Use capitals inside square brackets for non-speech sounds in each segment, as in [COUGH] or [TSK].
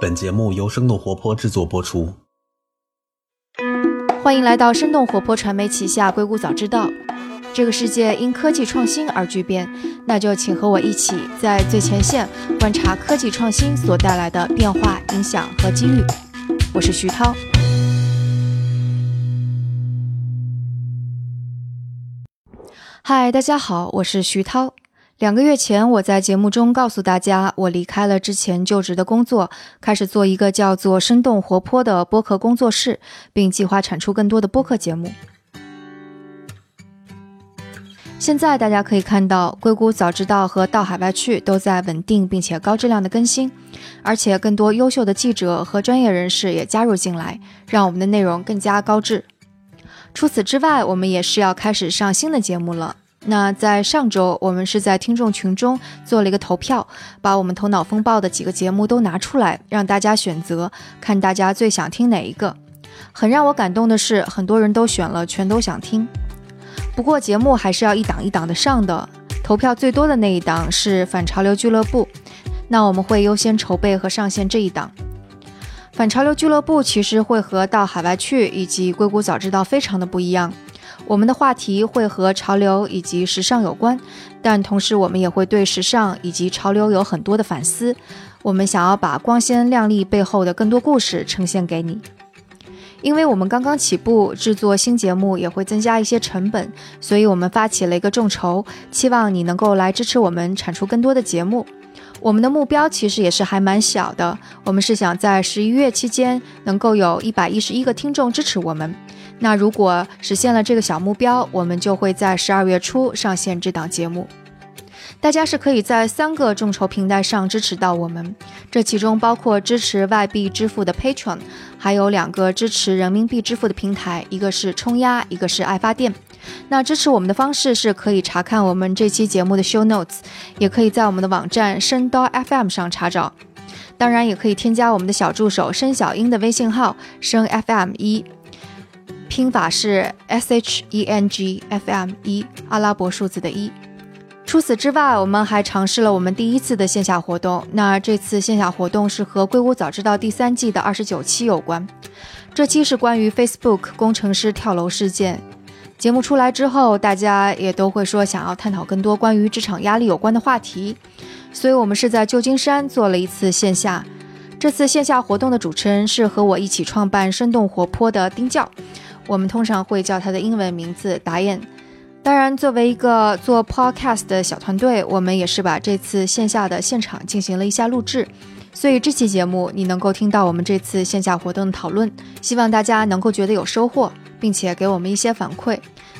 本节目由生动活泼制作播出。欢迎来到生动活泼传媒旗下《硅谷早知道》。这个世界因科技创新而巨变，那就请和我一起在最前线观察科技创新所带来的变化、影响和机遇。我是徐涛。嗨，大家好，我是徐涛。两个月前，我在节目中告诉大家，我离开了之前就职的工作，开始做一个叫做“生动活泼”的播客工作室，并计划产出更多的播客节目。现在大家可以看到，硅谷早知道和到海外去都在稳定并且高质量的更新，而且更多优秀的记者和专业人士也加入进来，让我们的内容更加高质。除此之外，我们也是要开始上新的节目了。那在上周，我们是在听众群中做了一个投票，把我们头脑风暴的几个节目都拿出来，让大家选择，看大家最想听哪一个。很让我感动的是，很多人都选了全都想听。不过节目还是要一档一档的上的，投票最多的那一档是反潮流俱乐部，那我们会优先筹备和上线这一档。反潮流俱乐部其实会和到海外去以及硅谷早知道非常的不一样。我们的话题会和潮流以及时尚有关，但同时我们也会对时尚以及潮流有很多的反思。我们想要把光鲜亮丽背后的更多故事呈现给你。因为我们刚刚起步，制作新节目也会增加一些成本，所以我们发起了一个众筹，期望你能够来支持我们产出更多的节目。我们的目标其实也是还蛮小的，我们是想在十一月期间能够有一百一十一个听众支持我们。那如果实现了这个小目标，我们就会在十二月初上线这档节目。大家是可以在三个众筹平台上支持到我们，这其中包括支持外币支付的 Patron，还有两个支持人民币支付的平台，一个是冲压，一个是爱发电。那支持我们的方式是可以查看我们这期节目的 Show Notes，也可以在我们的网站深刀 FM 上查找。当然，也可以添加我们的小助手申小英的微信号申 FM 一。拼法是 S H E N G F M 一阿拉伯数字的一。除此之外，我们还尝试了我们第一次的线下活动。那这次线下活动是和《硅谷早知道》第三季的二十九期有关。这期是关于 Facebook 工程师跳楼事件。节目出来之后，大家也都会说想要探讨更多关于职场压力有关的话题，所以我们是在旧金山做了一次线下。这次线下活动的主持人是和我一起创办生动活泼的丁教。我们通常会叫他的英文名字达燕。当然，作为一个做 podcast 的小团队，我们也是把这次线下的现场进行了一下录制。所以这期节目你能够听到我们这次线下活动的讨论，希望大家能够觉得有收获，并且给我们一些反馈。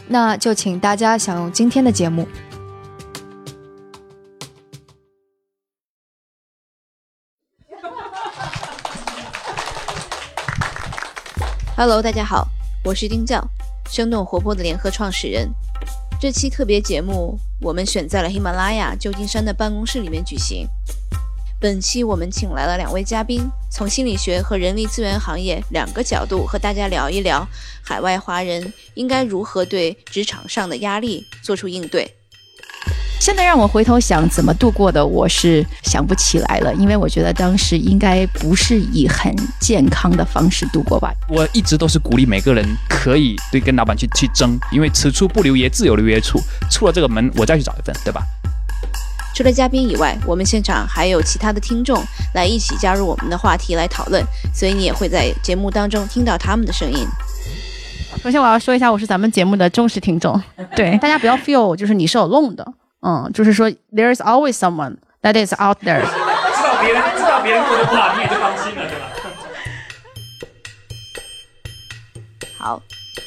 那就请大家享用今天的节目。Hello，大家好。我是丁教，生动活泼的联合创始人。这期特别节目，我们选在了喜马拉雅旧金山的办公室里面举行。本期我们请来了两位嘉宾，从心理学和人力资源行业两个角度和大家聊一聊，海外华人应该如何对职场上的压力做出应对。现在让我回头想怎么度过的，我是想不起来了，因为我觉得当时应该不是以很健康的方式度过吧。我一直都是鼓励每个人可以对跟老板去去争，因为此处不留爷，自有留爷处。出了这个门，我再去找一份，对吧？除了嘉宾以外，我们现场还有其他的听众来一起加入我们的话题来讨论，所以你也会在节目当中听到他们的声音。首先我要说一下，我是咱们节目的忠实听众，对大家不要 feel 就是你是有弄的。嗯，就是说，there is always someone that is out there。知道别人知道别人过得不好，你也就放心了，对吧？好，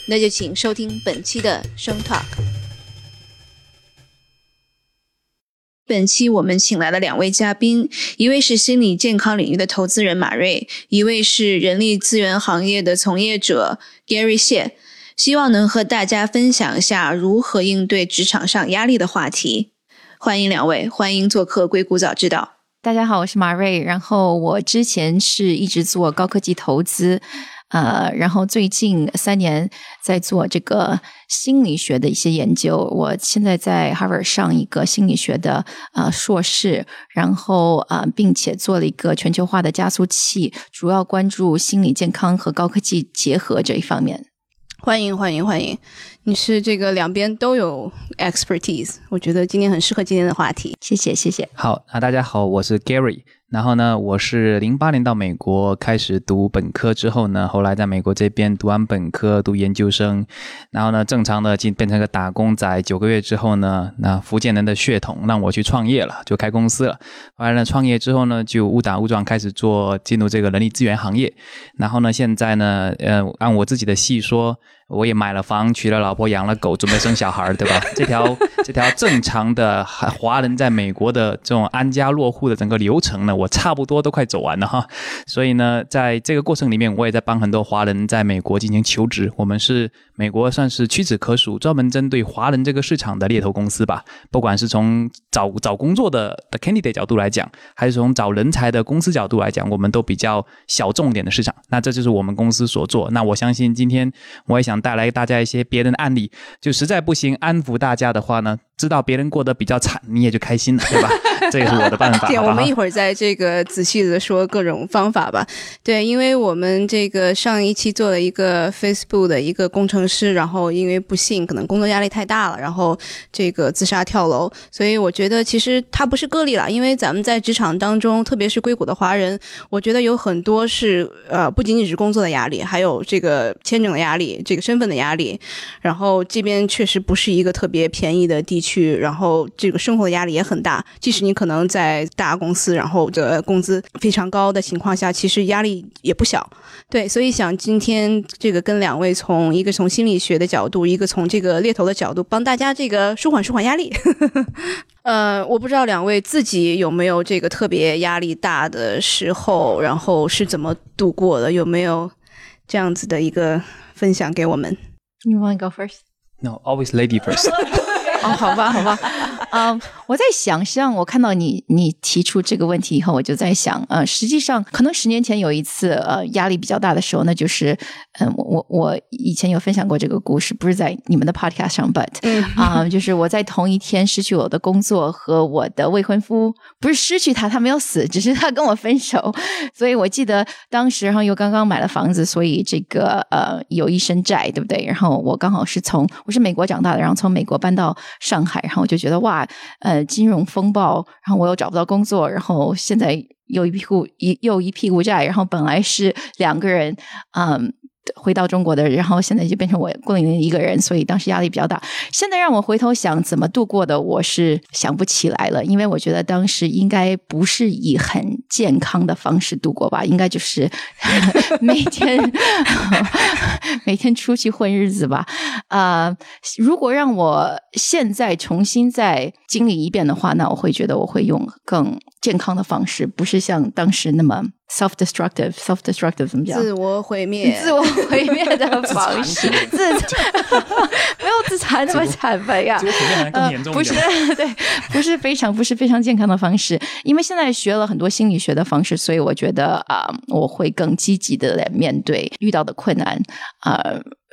那就请收听本期的声 talk。本期我们请来了两位嘉宾，一位是心理健康领域的投资人马瑞，一位是人力资源行业的从业者 Gary 谢。希望能和大家分享一下如何应对职场上压力的话题。欢迎两位，欢迎做客硅谷早知道。大家好，我是马瑞。然后我之前是一直做高科技投资，呃，然后最近三年在做这个心理学的一些研究。我现在在 Harvard 上一个心理学的呃硕士，然后呃，并且做了一个全球化的加速器，主要关注心理健康和高科技结合这一方面。欢迎欢迎欢迎！你是这个两边都有 expertise，我觉得今天很适合今天的话题。谢谢谢谢。好，那大家好，我是 Gary。然后呢，我是零八年到美国开始读本科之后呢，后来在美国这边读完本科读研究生，然后呢，正常的进变成个打工仔。九个月之后呢，那福建人的血统让我去创业了，就开公司了。后来呢，创业之后呢，就误打误撞开始做进入这个人力资源行业。然后呢，现在呢，呃，按我自己的戏说。我也买了房，娶了老婆，养了狗，准备生小孩，对吧？[LAUGHS] 这条这条正常的华人在美国的这种安家落户的整个流程呢，我差不多都快走完了哈。所以呢，在这个过程里面，我也在帮很多华人在美国进行求职。我们是美国算是屈指可数专门针对华人这个市场的猎头公司吧。不管是从找找工作的的 candidate 角度来讲，还是从找人才的公司角度来讲，我们都比较小众点的市场。那这就是我们公司所做。那我相信今天我也想。带来大家一些别人的案例，就实在不行安抚大家的话呢。知道别人过得比较惨，你也就开心了，对吧？[LAUGHS] 这也是我的办法。对，我们一会儿在这个仔细的说各种方法吧。对，因为我们这个上一期做了一个 Facebook 的一个工程师，然后因为不幸可能工作压力太大了，然后这个自杀跳楼。所以我觉得其实他不是个例了，因为咱们在职场当中，特别是硅谷的华人，我觉得有很多是呃不仅仅是工作的压力，还有这个签证的压力，这个身份的压力。然后这边确实不是一个特别便宜的地。去，然后这个生活的压力也很大。即使你可能在大公司，然后的工资非常高的情况下，其实压力也不小。对，所以想今天这个跟两位从一个从心理学的角度，一个从这个猎头的角度，帮大家这个舒缓舒缓压力。[LAUGHS] 呃，我不知道两位自己有没有这个特别压力大的时候，然后是怎么度过的？有没有这样子的一个分享给我们？You want to go first? No, always lady first. [LAUGHS] 哦，好吧，好吧，[LAUGHS] 嗯，我在想，实际上我看到你你提出这个问题以后，我就在想，呃，实际上可能十年前有一次，呃，压力比较大的时候，那就是，嗯，我我我以前有分享过这个故事，不是在你们的 podcast 上，but，啊，就是我在同一天失去我的工作和我的未婚夫，不是失去他，他没有死，只是他跟我分手，[LAUGHS] 所以我记得当时，然后又刚刚买了房子，所以这个呃有一身债，对不对？然后我刚好是从我是美国长大的，然后从美国搬到。上海，然后我就觉得哇，呃，金融风暴，然后我又找不到工作，然后现在又一屁股一又一屁股债，然后本来是两个人，嗯。回到中国的，然后现在就变成我孤零零一个人，所以当时压力比较大。现在让我回头想怎么度过的，我是想不起来了，因为我觉得当时应该不是以很健康的方式度过吧，应该就是 [LAUGHS] 每天 [LAUGHS] 每天出去混日子吧。啊，如果让我现在重新再经历一遍的话，那我会觉得我会用更健康的方式，不是像当时那么。self-destructive，self-destructive 怎么讲？自我毁灭，自我毁灭的方式，自残没有自残那么惨白呀？毁灭更严重不是，[LAUGHS] 对，不是非常，不是非常健康的方式。因为现在学了很多心理学的方式，所以我觉得啊，我会更积极的来面对遇到的困难啊。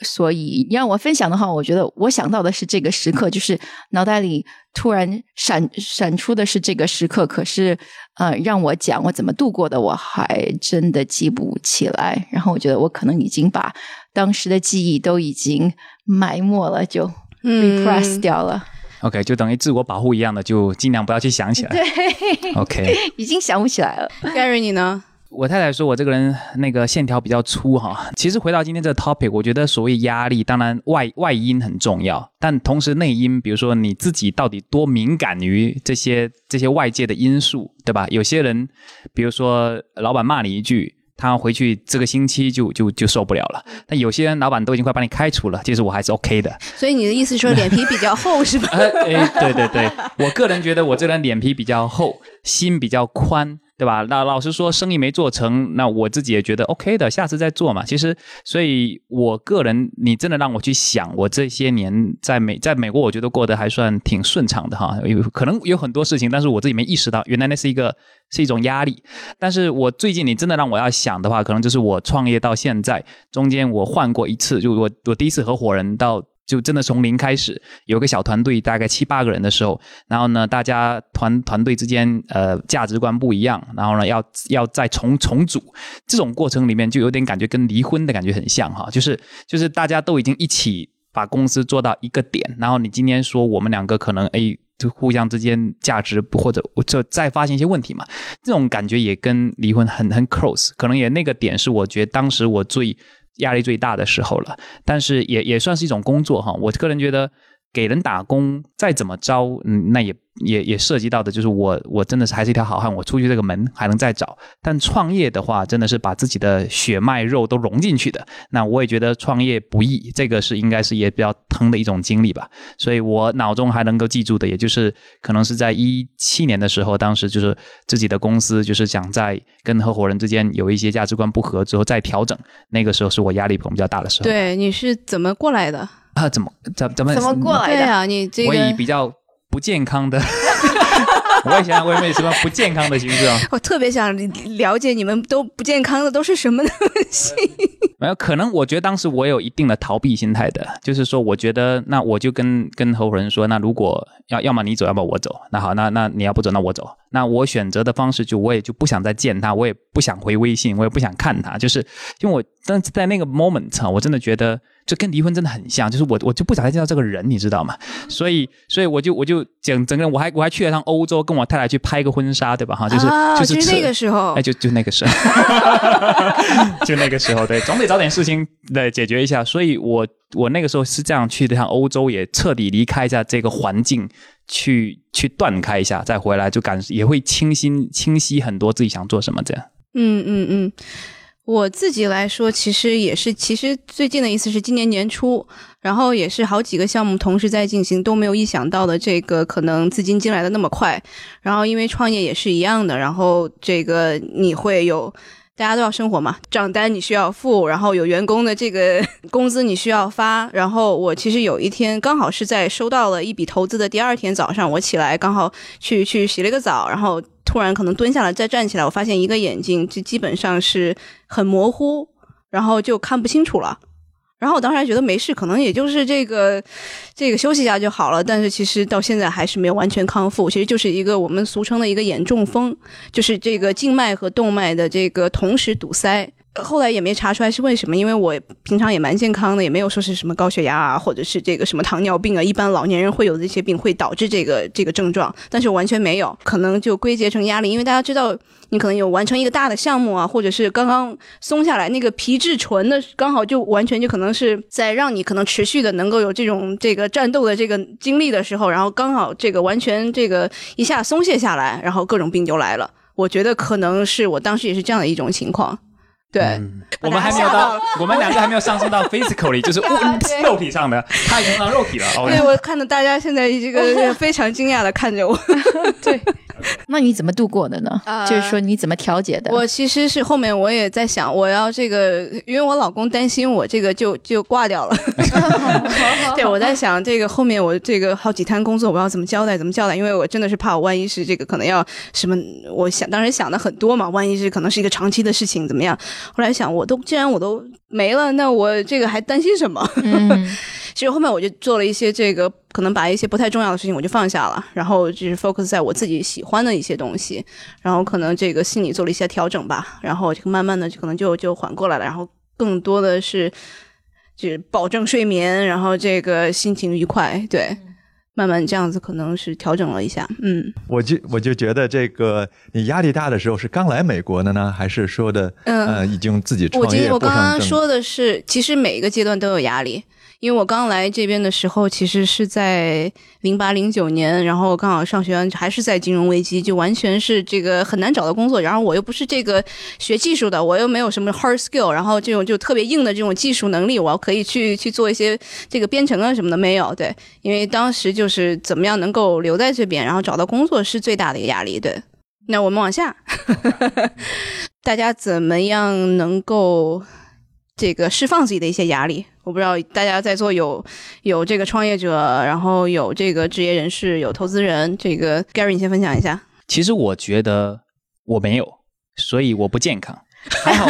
所以你让我分享的话，我觉得我想到的是这个时刻，就是脑袋里突然闪闪出的是这个时刻，可是呃，让我讲我怎么度过的，我还真的记不起来。然后我觉得我可能已经把当时的记忆都已经埋没了，就 repress 掉了。OK，就等于自我保护一样的，就尽量不要去想起来。[LAUGHS] 对，OK，已经想不起来了。Gary，你呢？我太太说我这个人那个线条比较粗哈。其实回到今天这个 topic，我觉得所谓压力，当然外外因很重要，但同时内因，比如说你自己到底多敏感于这些这些外界的因素，对吧？有些人，比如说老板骂你一句，他回去这个星期就就就受不了了。但有些人老板都已经快把你开除了，其实我还是 OK 的。所以你的意思说脸皮比较厚是吧？[LAUGHS] 哎，对对对，我个人觉得我这人脸皮比较厚，心比较宽。对吧？那老实说，生意没做成，那我自己也觉得 OK 的，下次再做嘛。其实，所以我个人，你真的让我去想，我这些年在美在美国，我觉得过得还算挺顺畅的哈。有可能有很多事情，但是我自己没意识到，原来那是一个是一种压力。但是我最近，你真的让我要想的话，可能就是我创业到现在中间，我换过一次，就我我第一次合伙人到。就真的从零开始，有个小团队，大概七八个人的时候，然后呢，大家团团队之间呃价值观不一样，然后呢要要再重重组，这种过程里面就有点感觉跟离婚的感觉很像哈，就是就是大家都已经一起把公司做到一个点，然后你今天说我们两个可能哎就互相之间价值或者就再发现一些问题嘛，这种感觉也跟离婚很很 close，可能也那个点是我觉得当时我最。压力最大的时候了，但是也也算是一种工作哈。我个人觉得，给人打工再怎么着，嗯，那也。也也涉及到的就是我我真的是还是一条好汉，我出去这个门还能再找。但创业的话，真的是把自己的血脉肉都融进去的。那我也觉得创业不易，这个是应该是也比较疼的一种经历吧。所以我脑中还能够记住的，也就是可能是在一七年的时候，当时就是自己的公司就是想在跟合伙人之间有一些价值观不合之后再调整。那个时候是我压力可能比较大的时候。对，你是怎么过来的？啊，怎么怎怎么怎么过来的？对啊，你这个我以比较。不健康的 [LAUGHS] [LAUGHS] 我也想问问什么不健康的形式啊？[LAUGHS] 我特别想了解你们都不健康的都是什么东西？没有，可能我觉得当时我有一定的逃避心态的，就是说，我觉得那我就跟跟合伙人说，那如果要要么你走，要么我走，那好，那那你要不走，那我走。那我选择的方式就我也就不想再见他，我也不想回微信，我也不想看他，就是因为我但在那个 moment 啊，我真的觉得。这跟离婚真的很像，就是我我就不想再见到这个人，你知道吗？所以所以我就我就整整个人，我还我还去了趟欧洲，跟我太太去拍个婚纱，对吧？哈，就是就是那个时候，哎，就就那个时候，[LAUGHS] 就那个时候，对，总得找点事情来解决一下。所以我我那个时候是这样去的，趟欧洲也彻底离开一下这个环境，去去断开一下，再回来就感也会清新清晰很多自己想做什么这样。嗯嗯嗯。我自己来说，其实也是，其实最近的意思是今年年初，然后也是好几个项目同时在进行，都没有意想到的这个可能资金进来的那么快。然后因为创业也是一样的，然后这个你会有大家都要生活嘛，账单你需要付，然后有员工的这个 [LAUGHS] 工资你需要发。然后我其实有一天刚好是在收到了一笔投资的第二天早上，我起来刚好去去洗了个澡，然后。突然可能蹲下来再站起来，我发现一个眼睛就基本上是很模糊，然后就看不清楚了。然后我当时还觉得没事，可能也就是这个这个休息一下就好了。但是其实到现在还是没有完全康复，其实就是一个我们俗称的一个眼中风，就是这个静脉和动脉的这个同时堵塞。后来也没查出来是为什么，因为我平常也蛮健康的，也没有说是什么高血压啊，或者是这个什么糖尿病啊，一般老年人会有这些病会导致这个这个症状，但是完全没有，可能就归结成压力，因为大家知道你可能有完成一个大的项目啊，或者是刚刚松下来那个皮质醇的，刚好就完全就可能是在让你可能持续的能够有这种这个战斗的这个经历的时候，然后刚好这个完全这个一下松懈下来，然后各种病就来了。我觉得可能是我当时也是这样的一种情况。对，我们还没有到，我们两个还没有上升到 physically，就是物肉体上的，他已经到肉体了。对，我看到大家现在这个 [LAUGHS] 非常惊讶的看着我。[LAUGHS] 对。那你怎么度过的呢？就是说你怎么调节的？我其实是后面我也在想，我要这个，因为我老公担心我这个就就挂掉了。[LAUGHS] 对，我在想这个后面我这个好几摊工作我要怎么交代？怎么交代？因为我真的是怕我万一是这个可能要什么，我想当时想的很多嘛，万一是可能是一个长期的事情怎么样？后来想，我都既然我都没了，那我这个还担心什么？[LAUGHS] 其实后面我就做了一些这个，可能把一些不太重要的事情我就放下了，然后就是 focus 在我自己喜欢的一些东西，然后可能这个心理做了一些调整吧，然后就慢慢的就可能就就缓过来了，然后更多的是就是保证睡眠，然后这个心情愉快，对，慢慢这样子可能是调整了一下，嗯，我就我就觉得这个你压力大的时候是刚来美国的呢，还是说的呃已经自己创业？我我刚刚说的是，其实每一个阶段都有压力。因为我刚来这边的时候，其实是在零八零九年，然后刚好上学完还是在金融危机，就完全是这个很难找到工作。然后我又不是这个学技术的，我又没有什么 hard skill，然后这种就特别硬的这种技术能力，我可以去去做一些这个编程啊什么的没有。对，因为当时就是怎么样能够留在这边，然后找到工作是最大的一个压力。对。那我们往下，[LAUGHS] 大家怎么样能够这个释放自己的一些压力？我不知道大家在座有有这个创业者，然后有这个职业人士，有投资人。这个 Gary，你先分享一下。其实我觉得我没有，所以我不健康。还好，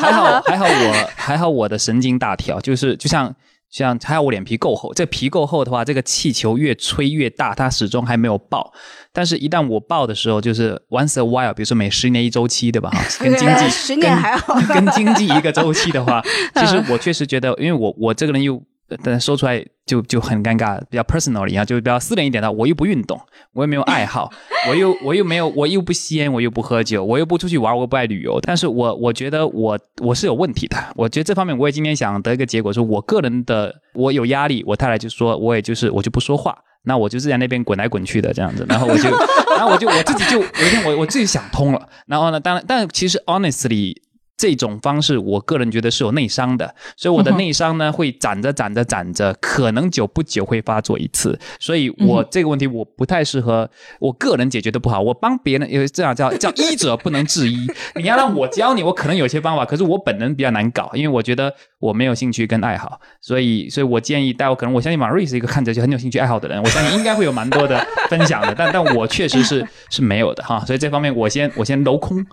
还好，还好，我还好，我的神经大条，就是就像。像还好我脸皮够厚，这皮够厚的话，这个气球越吹越大，它始终还没有爆。但是，一旦我爆的时候，就是 once a while，比如说每十年一周期，对吧？哈，跟经济 [LAUGHS] 十年还好，跟经济一个周期的话，[LAUGHS] 其实我确实觉得，因为我我这个人又。但说出来就就很尴尬，比较 personal 一样，就比较私人一点的。我又不运动，我又没有爱好，我又我又没有，我又不吸烟，我又不喝酒，我又不出去玩，我又不爱旅游。但是我我觉得我我是有问题的。我觉得这方面我也今天想得一个结果，是我个人的我有压力，我太太就说我也就是我就不说话，那我就是在那边滚来滚去的这样子。然后我就 [LAUGHS] 然后我就我自己就有一天我我自己想通了。然后呢，当然，但其实 honestly。这种方式，我个人觉得是有内伤的，所以我的内伤呢会攒着攒着攒着，可能久不久会发作一次，所以我这个问题我不太适合，我个人解决的不好，我帮别人，因为这样叫 [LAUGHS] 叫医者不能治医，你要让我教你，我可能有些方法，可是我本人比较难搞，因为我觉得我没有兴趣跟爱好，所以所以我建议大家可能我相信马瑞是一个看着就很有兴趣爱好的人，我相信应该会有蛮多的分享的，但但我确实是是没有的哈，所以这方面我先我先镂空，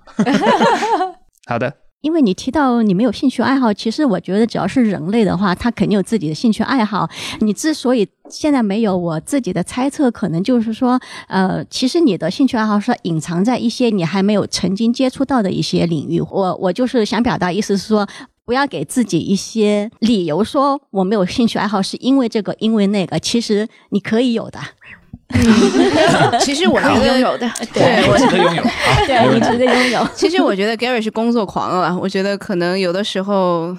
[LAUGHS] 好的。因为你提到你没有兴趣爱好，其实我觉得只要是人类的话，他肯定有自己的兴趣爱好。你之所以现在没有，我自己的猜测可能就是说，呃，其实你的兴趣爱好是隐藏在一些你还没有曾经接触到的一些领域。我我就是想表达意思是说，不要给自己一些理由说我没有兴趣爱好是因为这个因为那个，其实你可以有的。[LAUGHS] 其实我觉得拥有的，对我值得拥有，对你值得拥有。其实我觉得 Gary 是工作狂啊，我觉得可能有的时候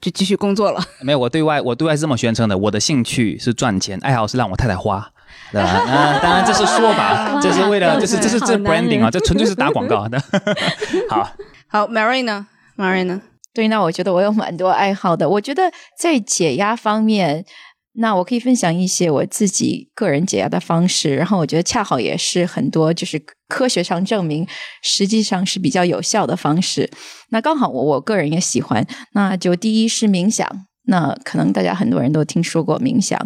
就继续工作了。没有，我对外我对外是这么宣称的，我的兴趣是赚钱，爱好是让我太太花，对吧？[LAUGHS] 啊，当然这是说法，这是为了，这是这是这 branding 啊，这纯粹是打广告的。[LAUGHS] 好，好，Mary 呢？Mary 呢？对，那我觉得我有蛮多爱好的，我觉得在解压方面。那我可以分享一些我自己个人解压的方式，然后我觉得恰好也是很多就是科学上证明，实际上是比较有效的方式。那刚好我我个人也喜欢，那就第一是冥想。那可能大家很多人都听说过冥想，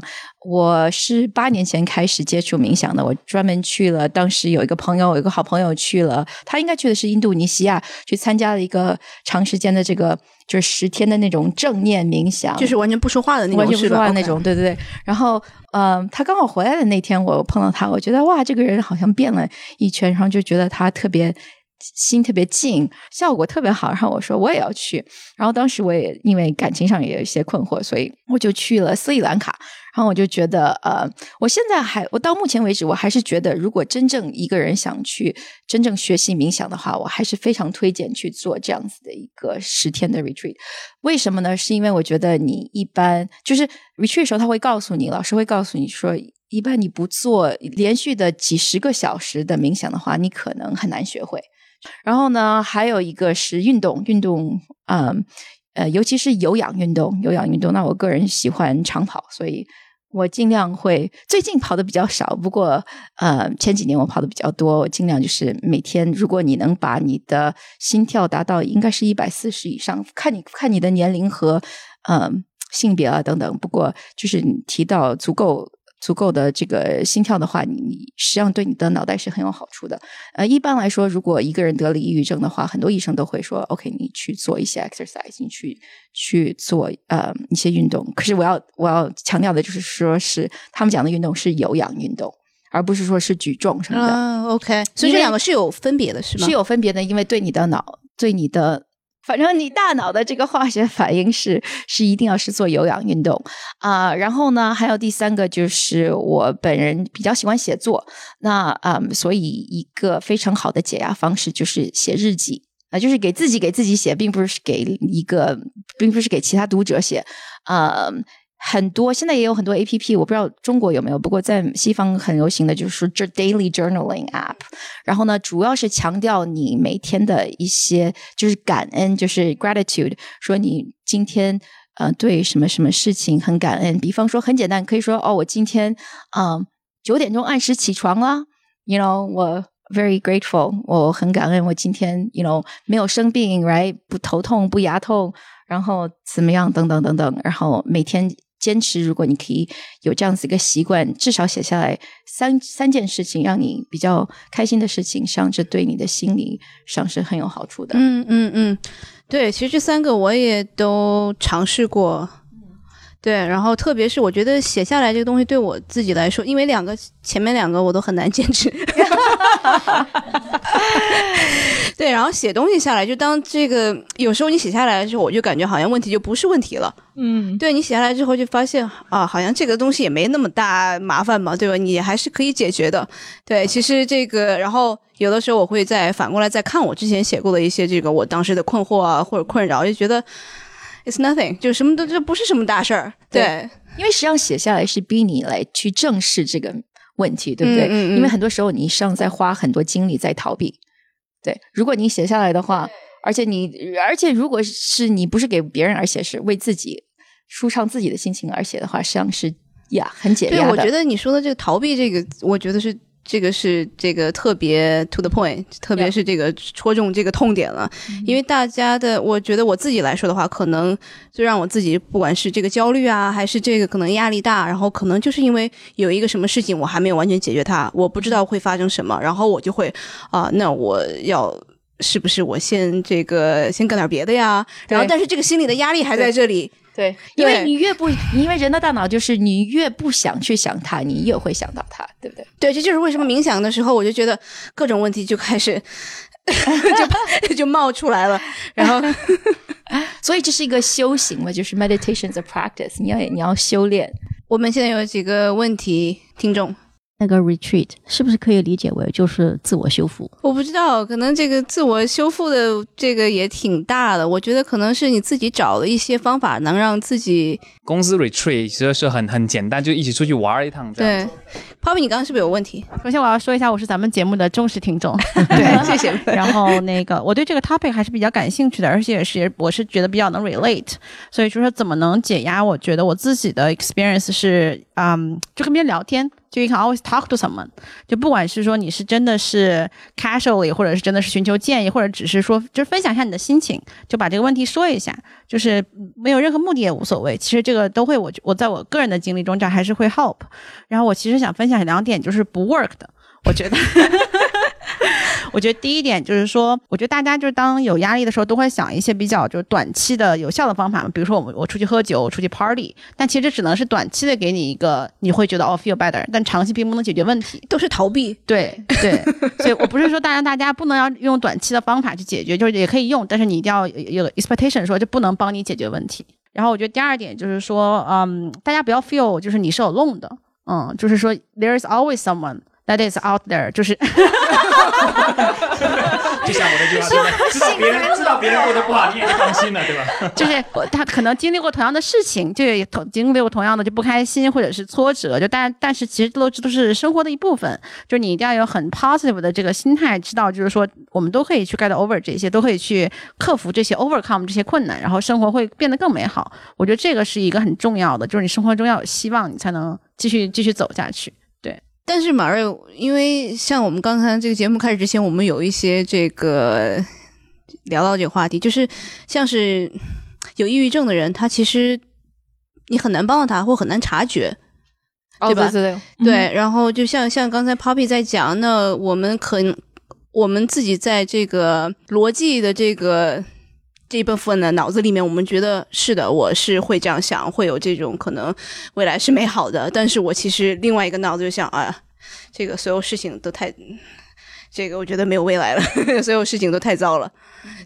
我是八年前开始接触冥想的。我专门去了，当时有一个朋友，有一个好朋友去了，他应该去的是印度尼西亚，去参加了一个长时间的这个就是十天的那种正念冥想，就是完全不说话的那种，完全不说话那种，对对对。然后，嗯，他刚好回来的那天，我碰到他，我觉得哇，这个人好像变了一圈，然后就觉得他特别。心特别静，效果特别好，然后我说我也要去。然后当时我也因为感情上也有一些困惑，所以我就去了斯里兰卡。然后我就觉得，呃，我现在还，我到目前为止，我还是觉得，如果真正一个人想去真正学习冥想的话，我还是非常推荐去做这样子的一个十天的 retreat。为什么呢？是因为我觉得你一般就是 retreat 时候，他会告诉你，老师会告诉你说，一般你不做连续的几十个小时的冥想的话，你可能很难学会。然后呢，还有一个是运动，运动，嗯，呃，尤其是有氧运动，有氧运动。那我个人喜欢长跑，所以我尽量会最近跑的比较少，不过呃，前几年我跑的比较多。我尽量就是每天，如果你能把你的心跳达到应该是一百四十以上，看你看你的年龄和嗯性别啊等等。不过就是你提到足够。足够的这个心跳的话，你你实际上对你的脑袋是很有好处的。呃，一般来说，如果一个人得了抑郁症的话，很多医生都会说：“OK，你去做一些 exercise，你去去做呃一些运动。”可是我要我要强调的就是说，是他们讲的运动是有氧运动，而不是说是举重什么的。OK，所以这两个是有分别的，是吗？是有分别的，因为对你的脑，对你的。反正你大脑的这个化学反应是是一定要是做有氧运动啊，然后呢，还有第三个就是我本人比较喜欢写作，那啊，所以一个非常好的解压方式就是写日记啊，就是给自己给自己写，并不是给一个，并不是给其他读者写啊。很多现在也有很多 A P P，我不知道中国有没有，不过在西方很流行的就是这 Daily Journaling App。然后呢，主要是强调你每天的一些就是感恩，就是 gratitude，说你今天呃对什么什么事情很感恩。比方说很简单，可以说哦，我今天嗯九点钟按时起床了，you know 我 very grateful，我很感恩，我今天 you know 没有生病，right 不头痛不牙痛，然后怎么样等等等等，然后每天坚持，如果你可以有这样子一个习惯，至少写下来三三件事情，让你比较开心的事情，上这对你的心理上是很有好处的。嗯嗯嗯，对，其实这三个我也都尝试过。对，然后特别是我觉得写下来这个东西对我自己来说，因为两个前面两个我都很难坚持。[LAUGHS] 对，然后写东西下来，就当这个有时候你写下来的时候，我就感觉好像问题就不是问题了。嗯，对你写下来之后就发现啊，好像这个东西也没那么大麻烦嘛，对吧？你还是可以解决的。对，其实这个，然后有的时候我会再反过来再看我之前写过的一些这个我当时的困惑啊或者困扰，就觉得。It's nothing，就什么都这不是什么大事儿。对，因为实际上写下来是逼你来去正视这个问题，对不对？因为很多时候你实际上在花很多精力在逃避。对，如果你写下来的话，而且你，而且如果是你不是给别人而写，是为自己舒畅自己的心情而写的话，实际上是呀很解压的。我觉得你说的这个逃避，这个我觉得是。这个是这个特别 to the point，特别是这个戳中这个痛点了。因为大家的，我觉得我自己来说的话，可能最让我自己不管是这个焦虑啊，还是这个可能压力大，然后可能就是因为有一个什么事情我还没有完全解决它，我不知道会发生什么，然后我就会啊，那我要是不是我先这个先干点别的呀？然后但是这个心理的压力还在这里。对，因为你越不，因为人的大脑就是你越不想去想它，你越会想到它，对不对？对，这就是为什么冥想的时候，我就觉得各种问题就开始 [LAUGHS] 就 [LAUGHS] 就冒出来了，然后，[LAUGHS] 所以这是一个修行嘛，就是 meditation is a practice，你要你要修炼。我们现在有几个问题，听众。那个 retreat 是不是可以理解为就是自我修复？我不知道，可能这个自我修复的这个也挺大的。我觉得可能是你自己找了一些方法，能让自己公司 retreat 其实是很很简单，就一起出去玩一趟。对，Poppy，你刚刚是不是有问题？首先我要说一下，我是咱们节目的忠实听众。[LAUGHS] 对，谢谢。然后那个我对这个 topic 还是比较感兴趣的，而且也是我是觉得比较能 relate。所以就说怎么能解压？我觉得我自己的 experience 是，嗯，就跟别人聊天。就 you can always talk to someone，就不管是说你是真的是 casually，或者是真的是寻求建议，或者只是说就是分享一下你的心情，就把这个问题说一下，就是没有任何目的也无所谓。其实这个都会，我我在我个人的经历中，这还是会 help。然后我其实想分享两点，就是不 work 的，我觉得。我觉得第一点就是说，我觉得大家就是当有压力的时候，都会想一些比较就是短期的有效的方法，比如说我们我出去喝酒，我出去 party，但其实只能是短期的给你一个你会觉得哦 feel better，但长期并不能解决问题，都是逃避。对对，所以我不是说大家大家不能要用短期的方法去解决，就是也可以用，但是你一定要有 expectation，说就不能帮你解决问题。然后我觉得第二点就是说，嗯，大家不要 feel 就是你是有 alone 的，嗯，就是说 there is always someone。That is out there，就是，[LAUGHS] 就像我那句话，知道别人知道别人过得不好，你也就放心了，对吧？[LAUGHS] 就是他可能经历过同样的事情，[LAUGHS] 就也同经历过同样的就不开心或者是挫折，就但但是其实都都是生活的一部分。就是你一定要有很 positive 的这个心态，知道就是说我们都可以去 get over 这些，都可以去克服这些 overcome 这些困难，然后生活会变得更美好。我觉得这个是一个很重要的，就是你生活中要有希望，你才能继续继续走下去。但是马瑞，因为像我们刚才这个节目开始之前，我们有一些这个聊到这个话题，就是像是有抑郁症的人，他其实你很难帮到他，或很难察觉，对吧？对对。然后就像像刚才 Poppy 在讲，那我们可我们自己在这个逻辑的这个。这一部分呢，脑子里面我们觉得是的，我是会这样想，会有这种可能，未来是美好的。但是我其实另外一个脑子就想啊，这个所有事情都太，这个我觉得没有未来了，[LAUGHS] 所有事情都太糟了。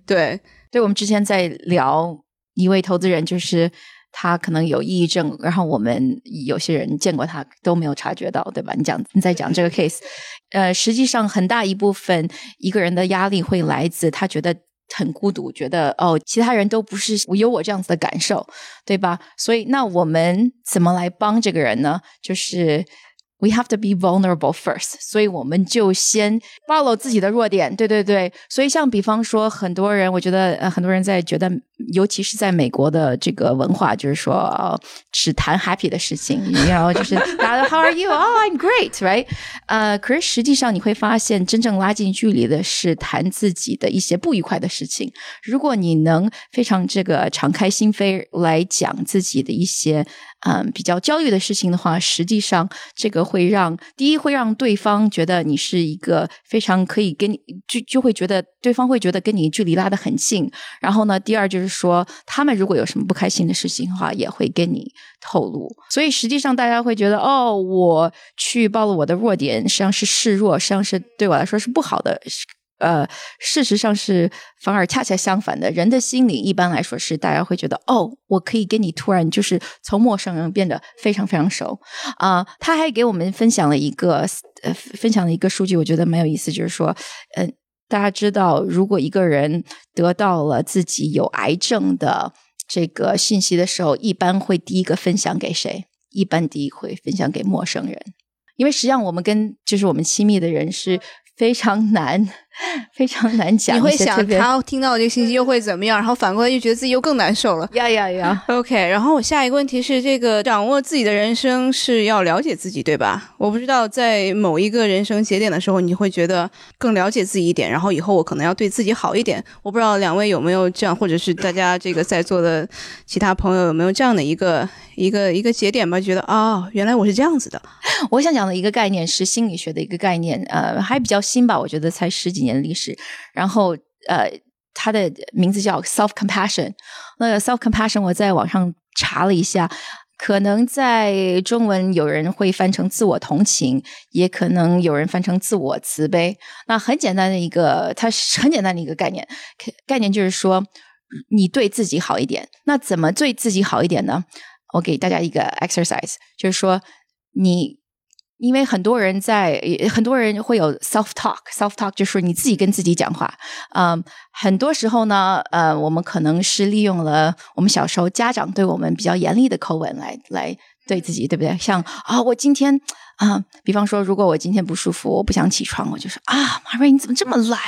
对，对，我们之前在聊一位投资人，就是他可能有抑郁症，然后我们有些人见过他都没有察觉到，对吧？你讲你在讲这个 [LAUGHS] case，呃，实际上很大一部分一个人的压力会来自他觉得。很孤独，觉得哦，其他人都不是有我这样子的感受，对吧？所以那我们怎么来帮这个人呢？就是 We have to be vulnerable first，所以我们就先暴露自己的弱点。对对对，所以像比方说，很多人，我觉得呃，很多人在觉得，尤其是在美国的这个文化，就是说，只谈 happy 的事情，然后就是大家 How are you? Oh, I'm great, right? 呃，可是实际上你会发现，真正拉近距离的是谈自己的一些不愉快的事情。如果你能非常这个敞开心扉来讲自己的一些。嗯，比较焦虑的事情的话，实际上这个会让第一会让对方觉得你是一个非常可以跟你就就会觉得对方会觉得跟你距离拉得很近。然后呢，第二就是说，他们如果有什么不开心的事情的话，也会跟你透露。所以实际上大家会觉得，哦，我去暴露我的弱点，实际上是示弱，实际上是对我来说是不好的。呃，事实上是反而恰恰相反的。人的心理一般来说是，大家会觉得，哦，我可以跟你突然就是从陌生人变得非常非常熟啊。他还给我们分享了一个呃，分享了一个数据，我觉得蛮有意思，就是说，嗯，大家知道，如果一个人得到了自己有癌症的这个信息的时候，一般会第一个分享给谁？一般第一会分享给陌生人，因为实际上我们跟就是我们亲密的人是。非常 [LAUGHS] 难，[LAUGHS] 非常难讲。你会想他听到这个信息又会怎么样？然后反过来又觉得自己又更难受了。呀呀呀！[LAUGHS] OK，然后我下一个问题是：这个掌握自己的人生是要了解自己，对吧？我不知道在某一个人生节点的时候，你会觉得更了解自己一点，然后以后我可能要对自己好一点。我不知道两位有没有这样，或者是大家这个在座的其他朋友有没有这样的一个一个一个节点吧？觉得啊，原来我是这样子的。[LAUGHS] 我想讲的一个概念是心理学的一个概念，呃，还比较。新吧，我觉得才十几年历史。然后，呃，它的名字叫 self compassion。那个 self compassion，我在网上查了一下，可能在中文有人会翻成自我同情，也可能有人翻成自我慈悲。那很简单的一个，它是很简单的一个概念。概念就是说，你对自己好一点。那怎么对自己好一点呢？我给大家一个 exercise，就是说你。因为很多人在，很多人会有 self talk，self talk 就是你自己跟自己讲话。嗯，很多时候呢，呃，我们可能是利用了我们小时候家长对我们比较严厉的口吻来来对自己，对不对？像啊，我今天。啊，比方说，如果我今天不舒服，我不想起床，我就说啊，马瑞，你怎么这么懒？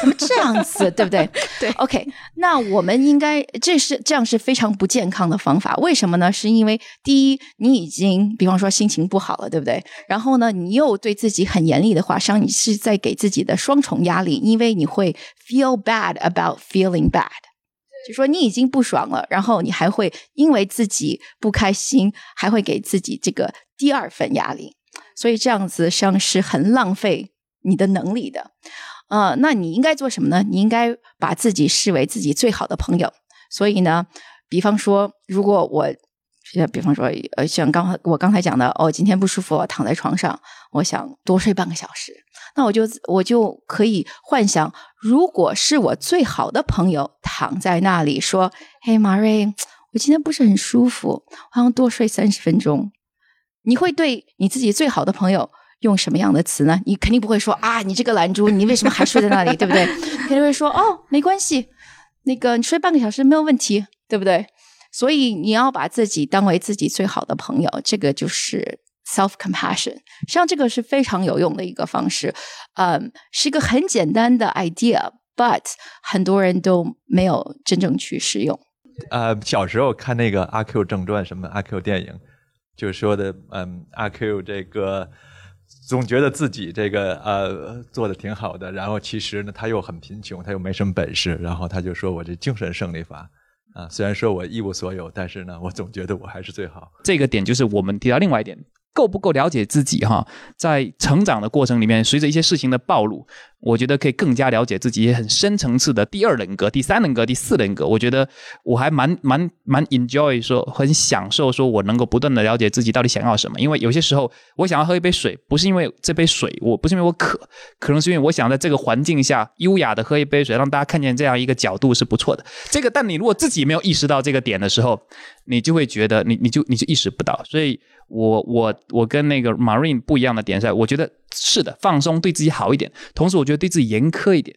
怎么这样子？对不对？[LAUGHS] 对，OK。那我们应该，这是这样是非常不健康的方法。为什么呢？是因为第一，你已经比方说心情不好了，对不对？然后呢，你又对自己很严厉的话，实际上你是在给自己的双重压力，因为你会 feel bad about feeling bad，就说你已经不爽了，然后你还会因为自己不开心，还会给自己这个第二份压力。所以这样子上是很浪费你的能力的，呃，那你应该做什么呢？你应该把自己视为自己最好的朋友。所以呢，比方说，如果我，比方说，呃，像刚我刚才讲的，哦，今天不舒服，躺在床上，我想多睡半个小时，那我就我就可以幻想，如果是我最好的朋友躺在那里说：“嘿，马瑞，我今天不是很舒服，我想多睡三十分钟。”你会对你自己最好的朋友用什么样的词呢？你肯定不会说啊，你这个懒猪，你为什么还睡在那里，对不对？肯定会说哦，没关系，那个你睡半个小时没有问题，对不对？所以你要把自己当为自己最好的朋友，这个就是 self compassion。实际上，这个是非常有用的一个方式，嗯，是一个很简单的 idea，but 很多人都没有真正去使用。呃，小时候看那个阿 Q 正传，什么阿 Q 电影。就说的，嗯，阿 Q 这个总觉得自己这个呃做的挺好的，然后其实呢他又很贫穷，他又没什么本事，然后他就说我这精神胜利法啊，虽然说我一无所有，但是呢我总觉得我还是最好。这个点就是我们提到另外一点。够不够了解自己哈？在成长的过程里面，随着一些事情的暴露，我觉得可以更加了解自己，很深层次的第二人格、第三人格、第四人格。我觉得我还蛮蛮蛮 enjoy，说很享受，说我能够不断的了解自己到底想要什么。因为有些时候，我想要喝一杯水，不是因为这杯水，我不是因为我渴，可能是因为我想在这个环境下优雅的喝一杯水，让大家看见这样一个角度是不错的。这个，但你如果自己没有意识到这个点的时候，你就会觉得你你就你就意识不到。所以。我我我跟那个 Marine 不一样的点在，我觉得是的，放松对自己好一点，同时我觉得对自己严苛一点，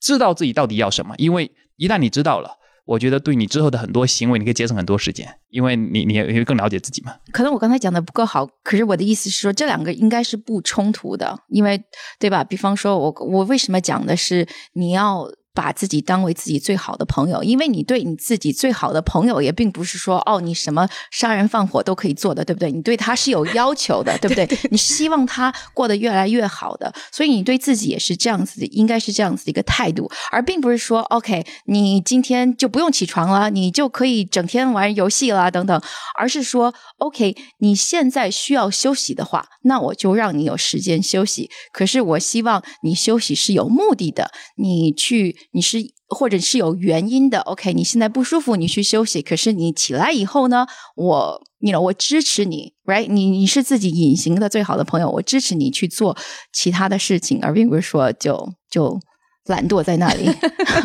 知道自己到底要什么。因为一旦你知道了，我觉得对你之后的很多行为，你可以节省很多时间，因为你你也会更了解自己嘛。可能我刚才讲的不够好，可是我的意思是说，这两个应该是不冲突的，因为对吧？比方说我我为什么讲的是你要。把自己当为自己最好的朋友，因为你对你自己最好的朋友也并不是说哦，你什么杀人放火都可以做的，对不对？你对他是有要求的，[LAUGHS] 对不对？你希望他过得越来越好的，所以你对自己也是这样子的，应该是这样子的一个态度，而并不是说 OK，你今天就不用起床了，你就可以整天玩游戏啦等等，而是说 OK，你现在需要休息的话，那我就让你有时间休息。可是我希望你休息是有目的的，你去。你是或者是有原因的，OK？你现在不舒服，你去休息。可是你起来以后呢？我，你 know，我支持你，right？你你是自己隐形的最好的朋友，我支持你去做其他的事情，而并不是说就就懒惰在那里。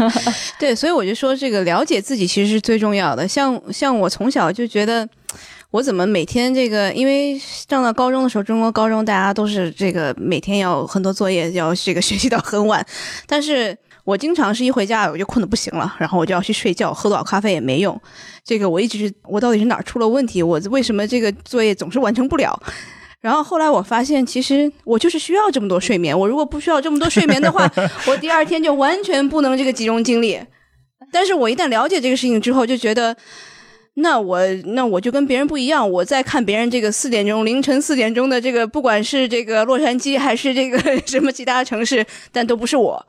[LAUGHS] 对，所以我就说，这个了解自己其实是最重要的。像像我从小就觉得，我怎么每天这个，因为上到高中的时候，中国高中大家都是这个每天要很多作业，要这个学习到很晚，但是。我经常是一回家我就困得不行了，然后我就要去睡觉，喝多少咖啡也没用。这个我一直是我到底是哪儿出了问题？我为什么这个作业总是完成不了？然后后来我发现，其实我就是需要这么多睡眠。我如果不需要这么多睡眠的话，[LAUGHS] 我第二天就完全不能这个集中精力。但是我一旦了解这个事情之后，就觉得那我那我就跟别人不一样。我在看别人这个四点钟凌晨四点钟的这个，不管是这个洛杉矶还是这个 [LAUGHS] 什么其他城市，但都不是我。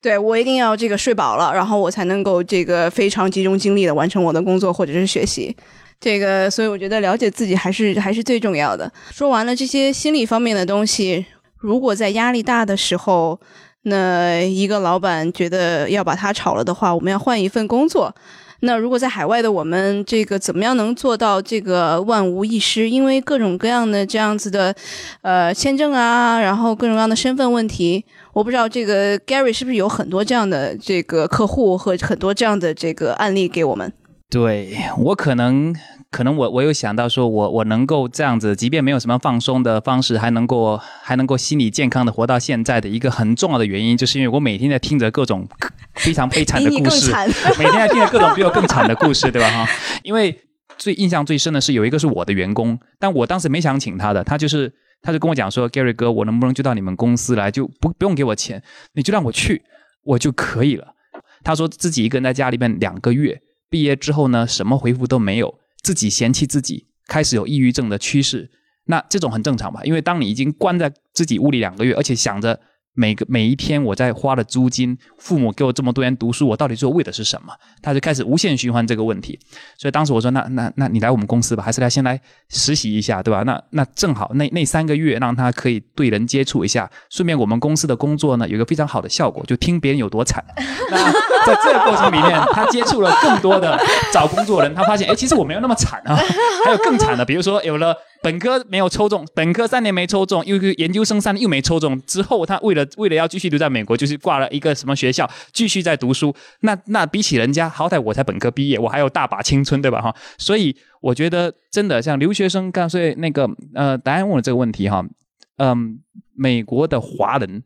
对我一定要这个睡饱了，然后我才能够这个非常集中精力的完成我的工作或者是学习。这个，所以我觉得了解自己还是还是最重要的。说完了这些心理方面的东西，如果在压力大的时候，那一个老板觉得要把他炒了的话，我们要换一份工作。那如果在海外的我们，这个怎么样能做到这个万无一失？因为各种各样的这样子的，呃，签证啊，然后各种各样的身份问题。我不知道这个 Gary 是不是有很多这样的这个客户和很多这样的这个案例给我们？对我可能可能我我有想到说我我能够这样子，即便没有什么放松的方式，还能够还能够心理健康的活到现在的一个很重要的原因，就是因为我每天在听着各种非常悲惨的故事，[LAUGHS] 每天在听着各种比我更惨的故事，对吧？哈，因为最印象最深的是有一个是我的员工，但我当时没想请他的，他就是。他就跟我讲说：“Gary 哥，我能不能就到你们公司来，就不不用给我钱，你就让我去，我就可以了。”他说自己一个人在家里面两个月，毕业之后呢，什么回复都没有，自己嫌弃自己，开始有抑郁症的趋势。那这种很正常吧？因为当你已经关在自己屋里两个月，而且想着。每个每一天我在花的租金，父母给我这么多年读书，我到底做为的是什么？他就开始无限循环这个问题。所以当时我说，那那那你来我们公司吧，还是来先来实习一下，对吧？那那正好那那三个月让他可以对人接触一下，顺便我们公司的工作呢有一个非常好的效果，就听别人有多惨。[LAUGHS] 那在这个过程里面，他接触了更多的找工作人，他发现，哎，其实我没有那么惨啊，还有更惨的，比如说有了。本科没有抽中，本科三年没抽中，又研究生三年又没抽中。之后他为了为了要继续留在美国，就是挂了一个什么学校，继续在读书。那那比起人家，好歹我才本科毕业，我还有大把青春，对吧？哈，所以我觉得真的像留学生，刚才那个呃，答案问了这个问题哈，嗯，美国的华人。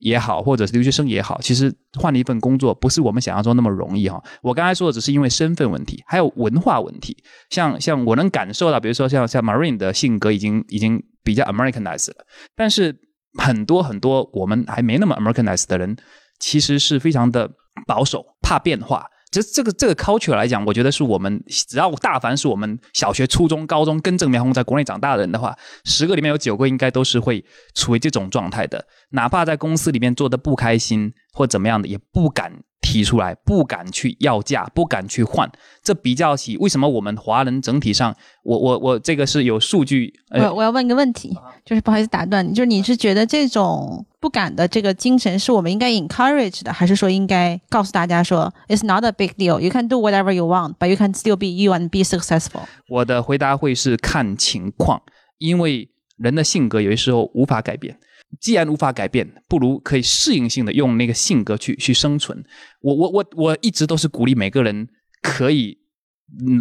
也好，或者是留学生也好，其实换了一份工作不是我们想象中那么容易哈。我刚才说的只是因为身份问题，还有文化问题。像像我能感受到，比如说像像 Marine 的性格已经已经比较 Americanized 了，但是很多很多我们还没那么 Americanized 的人，其实是非常的保守，怕变化。其实这个这个 culture 来讲，我觉得是我们只要大凡是我们小学、初中、高中跟正面红在国内长大的人的话，十个里面有九个应该都是会处于这种状态的。哪怕在公司里面做的不开心或怎么样的，也不敢提出来，不敢去要价，不敢去换。这比较起为什么我们华人整体上，我我我这个是有数据。我我要问一个问题，就是不好意思打断你，就是你是觉得这种？不敢的这个精神是我们应该 encourage 的，还是说应该告诉大家说，it's not a big deal, you can do whatever you want, but you can still be you and be successful。我的回答会是看情况，因为人的性格有些时候无法改变。既然无法改变，不如可以适应性的用那个性格去去生存。我我我我一直都是鼓励每个人可以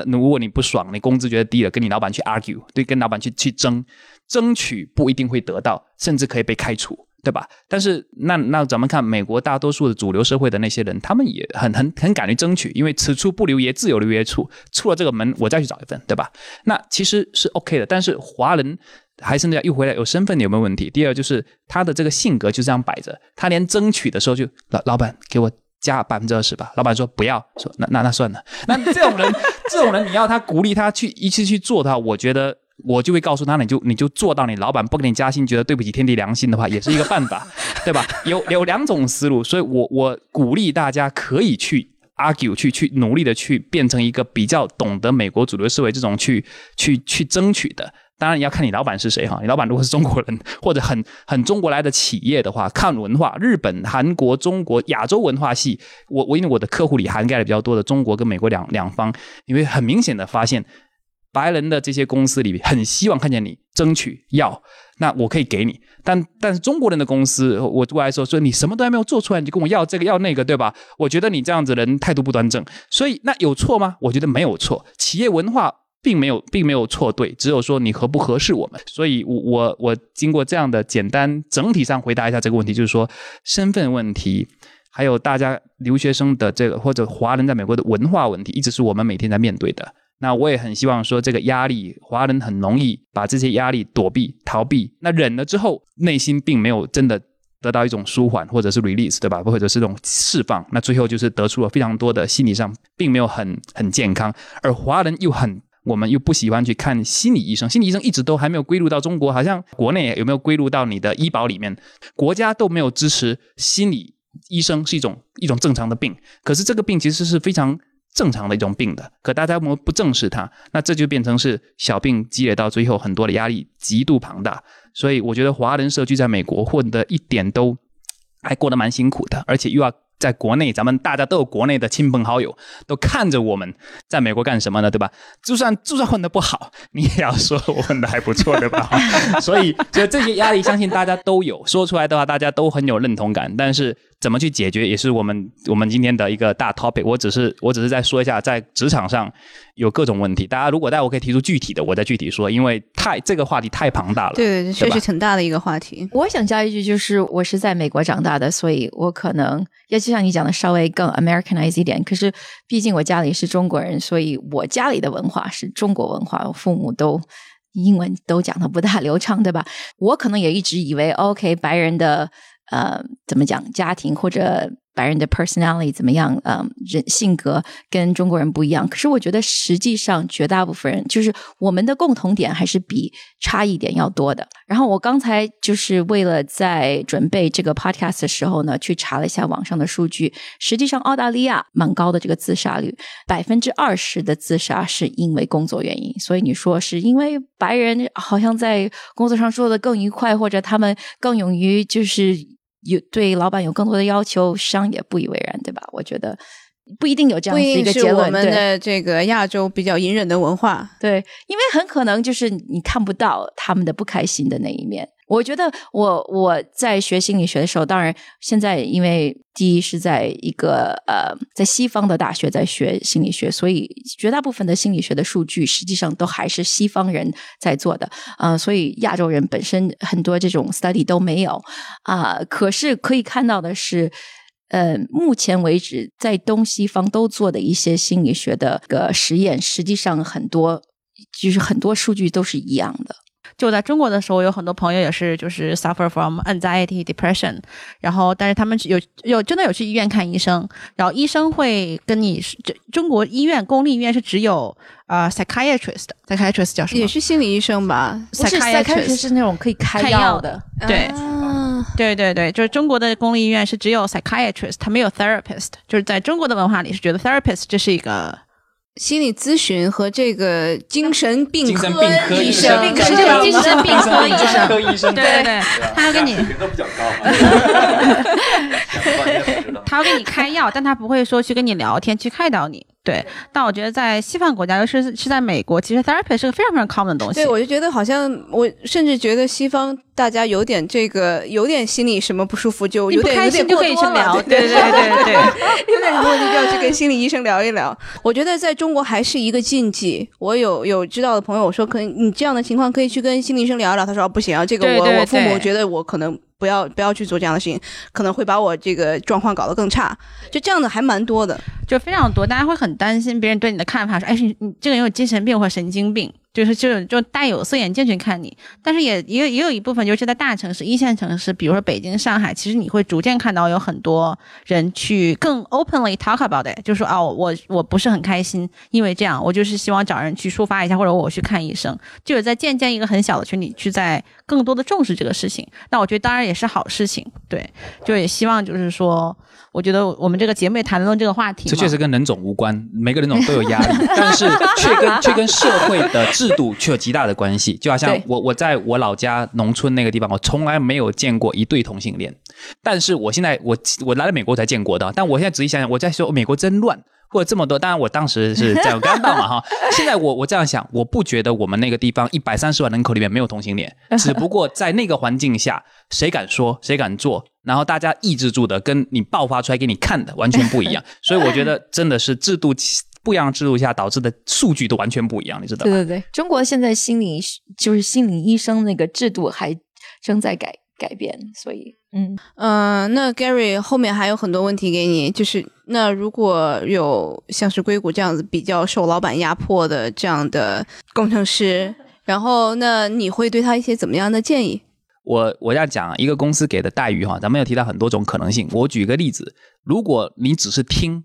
如果你不爽，你工资觉得低了，跟你老板去 argue，对，跟老板去去争，争取不一定会得到，甚至可以被开除，对吧？但是那那咱们看美国大多数的主流社会的那些人，他们也很很很敢于争取，因为此处不留爷，自有留爷处，出了这个门，我再去找一份，对吧？那其实是 OK 的，但是华人。还是那样，又回来有身份有没有问题？第二就是他的这个性格就这样摆着，他连争取的时候就老老板给我加百分之二十吧，老板说不要，说那那那算了。那 [LAUGHS] 这种人，这种人你要他鼓励他去一次去做的话，我觉得我就会告诉他，你就你就做到你老板不给你加薪，觉得对不起天地良心的话，也是一个办法，对吧？有有两种思路，所以我我鼓励大家可以去 argue，去去努力的去变成一个比较懂得美国主流思维这种去去去争取的。当然你要看你老板是谁哈，你老板如果是中国人或者很很中国来的企业的话，看文化，日本、韩国、中国、亚洲文化系，我我因为我的客户里涵盖的比较多的中国跟美国两两方，你会很明显的发现，白人的这些公司里面很希望看见你争取要，那我可以给你，但但是中国人的公司，我过来说说你什么都还没有做出来，你就跟我要这个要那个，对吧？[LAUGHS] 我觉得你这样子人态度不端正，所以那有错吗？我觉得没有错，企业文化。并没有，并没有错对，只有说你合不合适我们。所以，我我我经过这样的简单整体上回答一下这个问题，就是说身份问题，还有大家留学生的这个或者华人在美国的文化问题，一直是我们每天在面对的。那我也很希望说，这个压力，华人很容易把这些压力躲避、逃避，那忍了之后，内心并没有真的得到一种舒缓，或者是 release，对吧？或者是这种释放，那最后就是得出了非常多的心理上并没有很很健康，而华人又很。我们又不喜欢去看心理医生，心理医生一直都还没有归入到中国，好像国内有没有归入到你的医保里面？国家都没有支持心理医生是一种一种正常的病，可是这个病其实是非常正常的一种病的，可大家我们不正视它，那这就变成是小病积累到最后，很多的压力极度庞大。所以我觉得华人社区在美国混的一点都 [TSK] 还过得蛮辛苦的，而且又要。在国内，咱们大家都有国内的亲朋好友，都看着我们在美国干什么呢？对吧？就算就算混得不好，你也要说我混得还不错，对吧？[LAUGHS] 所以，就这些压力，相信大家都有。说出来的话，大家都很有认同感。但是，怎么去解决，也是我们我们今天的一个大 topic。我只是我只是在说一下，在职场上有各种问题。大家如果待会可以提出具体的，我再具体说，因为太这个话题太庞大了。对对，确实挺大的一个话题。我想加一句，就是我是在美国长大的，所以我可能要就像你讲的，稍微更 Americanize 一点。可是毕竟我家里是中国人，所以我家里的文化是中国文化，我父母都英文都讲的不大流畅，对吧？我可能也一直以为，OK，白人的。呃，怎么讲？家庭或者白人的 personality 怎么样？嗯，人性格跟中国人不一样。可是我觉得，实际上绝大部分人就是我们的共同点还是比差异点要多的。然后我刚才就是为了在准备这个 podcast 的时候呢，去查了一下网上的数据。实际上，澳大利亚蛮高的这个自杀率，百分之二十的自杀是因为工作原因。所以你说是因为白人好像在工作上做的更愉快，或者他们更勇于就是。有对老板有更多的要求，商也不以为然，对吧？我觉得不一定有这样子一个结论。我们的这个亚洲比较隐忍的文化，对，因为很可能就是你看不到他们的不开心的那一面。我觉得我我在学心理学的时候，当然现在因为第一是在一个呃在西方的大学在学心理学，所以绝大部分的心理学的数据实际上都还是西方人在做的啊，所以亚洲人本身很多这种 study 都没有啊。可是可以看到的是，呃，目前为止在东西方都做的一些心理学的个实验，实际上很多就是很多数据都是一样的。就在中国的时候，有很多朋友也是就是 suffer from anxiety depression，然后但是他们有有真的有去医院看医生，然后医生会跟你这中国医院公立医院是只有啊 psychiatrist，psychiatrist 叫什么？也是心理医生吧？不是 psychiatrist 是那种可以开药的，对，对对对，就是中国的公立医院是只有 psychiatrist，他没有 therapist，就是在中国的文化里是觉得 therapist 这是一个。心理咨询和这个精神病科医生，精神精神病科医生，对对对，他要给你，他要给你开药，但他不会说去跟你聊天，去开导你。对，但我觉得在西方国家，尤其是是在美国，其实 therapy 是个非常非常 common 的东西。对，我就觉得好像我甚至觉得西方大家有点这个，有点心理什么不舒服，就有点有点过多了。对对对对对，[LAUGHS] 有点什么问题就要去跟心理医生聊一聊。我觉得在中国还是一个禁忌。我有有知道的朋友我说，可能你这样的情况可以去跟心理医生聊一聊。他说不行啊，这个我我父母觉得我可能。不要不要去做这样的事情，可能会把我这个状况搞得更差。就这样的还蛮多的，就非常多，大家会很担心别人对你的看法，说哎，你你这个人有精神病或神经病。就是就就戴有色眼镜去看你，但是也也也有一部分，就是在大城市、一线城市，比如说北京、上海，其实你会逐渐看到有很多人去更 openly talk about it，就说哦，我我不是很开心，因为这样，我就是希望找人去抒发一下，或者我去看医生，就是在渐渐一个很小的群体去在更多的重视这个事情。那我觉得当然也是好事情，对，就也希望就是说。我觉得我们这个节目也谈论这个话题，这确实跟人种无关，每个人种都有压力，[LAUGHS] 但是却跟 [LAUGHS] 却跟社会的制度却有极大的关系。就好像我我在我老家农村那个地方，我从来没有见过一对同性恋，但是我现在我我来了美国才见过的。但我现在仔细想想，我在说美国真乱。或者这么多，当然我当时是这样刚到嘛哈。[LAUGHS] 现在我我这样想，我不觉得我们那个地方一百三十万人口里面没有同性恋，只不过在那个环境下，谁敢说，谁敢做，然后大家抑制住的，跟你爆发出来给你看的完全不一样。[LAUGHS] 所以我觉得真的是制度不一样制度下导致的数据都完全不一样，你知道吗？对对对，中国现在心理就是心理医生那个制度还正在改改变，所以。嗯嗯，那 Gary 后面还有很多问题给你，就是那如果有像是硅谷这样子比较受老板压迫的这样的工程师，然后那你会对他一些怎么样的建议？我我要讲一个公司给的待遇哈，咱们有提到很多种可能性。我举个例子，如果你只是听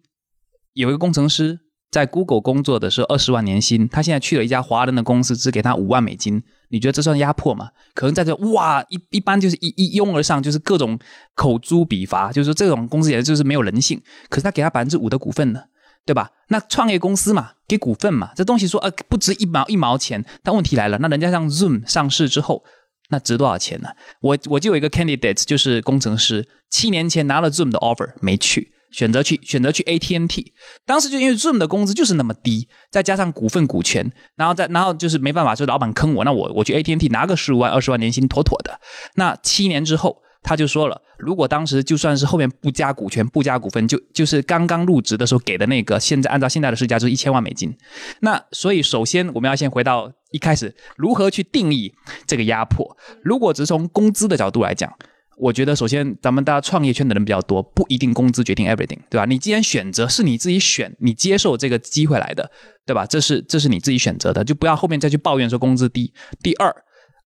有一个工程师。在 Google 工作的是二十万年薪，他现在去了一家华人的公司，只给他五万美金。你觉得这算压迫吗？可能在这哇，一一般就是一一拥而上，就是各种口诛笔伐，就是说这种公司也就是没有人性。可是他给他百分之五的股份呢，对吧？那创业公司嘛，给股份嘛，这东西说呃不值一毛一毛钱。但问题来了，那人家让 Zoom 上市之后，那值多少钱呢？我我就有一个 candidate，就是工程师，七年前拿了 Zoom 的 offer 没去。选择去选择去 AT&T，当时就因为 Zoom 的工资就是那么低，再加上股份股权，然后再然后就是没办法，说老板坑我，那我我去 AT&T 拿个十五万二十万年薪妥妥的。那七年之后，他就说了，如果当时就算是后面不加股权不加股份，就就是刚刚入职的时候给的那个，现在按照现在的市价就是一千万美金。那所以首先我们要先回到一开始，如何去定义这个压迫？如果只是从工资的角度来讲。我觉得，首先，咱们大家创业圈的人比较多，不一定工资决定 everything，对吧？你既然选择是你自己选，你接受这个机会来的，对吧？这是这是你自己选择的，就不要后面再去抱怨说工资低。第二，